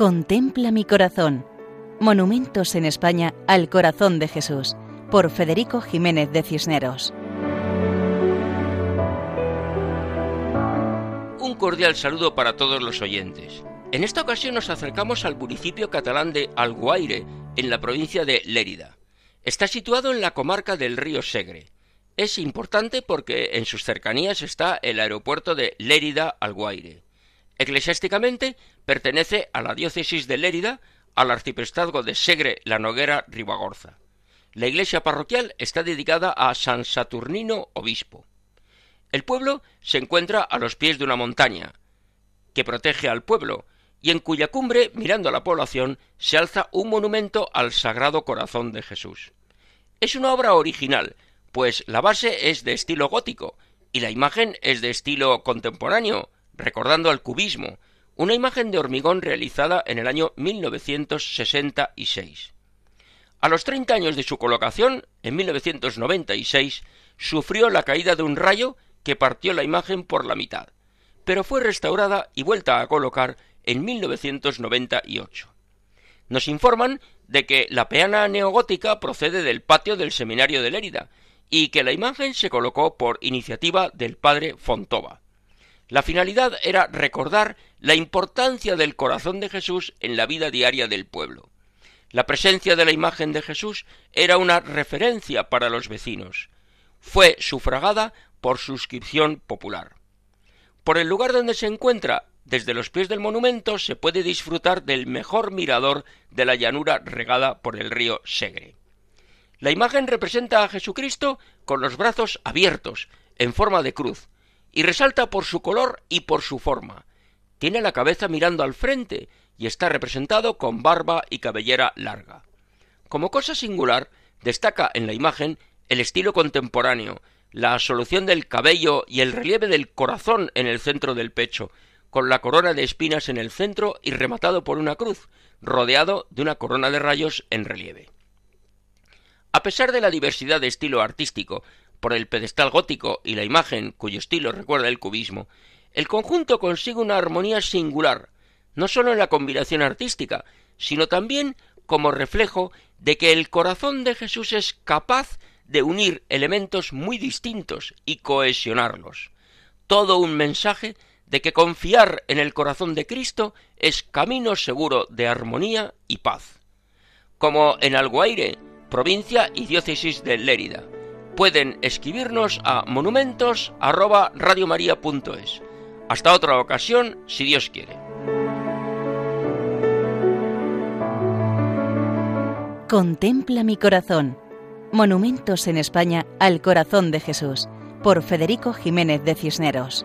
Contempla mi corazón. Monumentos en España al corazón de Jesús, por Federico Jiménez de Cisneros. Un cordial saludo para todos los oyentes. En esta ocasión nos acercamos al municipio catalán de Alguaire, en la provincia de Lérida. Está situado en la comarca del río Segre. Es importante porque en sus cercanías está el aeropuerto de Lérida-Alguaire. Eclesiásticamente pertenece a la diócesis de Lérida, al arciprestazgo de Segre la Noguera Ribagorza. La iglesia parroquial está dedicada a San Saturnino obispo. El pueblo se encuentra a los pies de una montaña que protege al pueblo y en cuya cumbre, mirando a la población, se alza un monumento al Sagrado Corazón de Jesús. Es una obra original, pues la base es de estilo gótico y la imagen es de estilo contemporáneo, recordando al cubismo, una imagen de hormigón realizada en el año 1966. A los 30 años de su colocación, en 1996, sufrió la caída de un rayo que partió la imagen por la mitad, pero fue restaurada y vuelta a colocar en 1998. Nos informan de que la peana neogótica procede del patio del Seminario de Lérida y que la imagen se colocó por iniciativa del padre Fontova. La finalidad era recordar la importancia del corazón de Jesús en la vida diaria del pueblo. La presencia de la imagen de Jesús era una referencia para los vecinos. Fue sufragada por suscripción popular. Por el lugar donde se encuentra, desde los pies del monumento, se puede disfrutar del mejor mirador de la llanura regada por el río Segre. La imagen representa a Jesucristo con los brazos abiertos, en forma de cruz, y resalta por su color y por su forma. Tiene la cabeza mirando al frente y está representado con barba y cabellera larga. Como cosa singular, destaca en la imagen el estilo contemporáneo, la solución del cabello y el relieve del corazón en el centro del pecho, con la corona de espinas en el centro y rematado por una cruz, rodeado de una corona de rayos en relieve. A pesar de la diversidad de estilo artístico, por el pedestal gótico y la imagen cuyo estilo recuerda el cubismo, el conjunto consigue una armonía singular, no sólo en la combinación artística, sino también como reflejo de que el corazón de Jesús es capaz de unir elementos muy distintos y cohesionarlos. Todo un mensaje de que confiar en el corazón de Cristo es camino seguro de armonía y paz. Como en Alguaire, provincia y diócesis de Lérida pueden escribirnos a monumentos@radiomaria.es. Hasta otra ocasión, si Dios quiere. Contempla mi corazón. Monumentos en España al corazón de Jesús, por Federico Jiménez de Cisneros.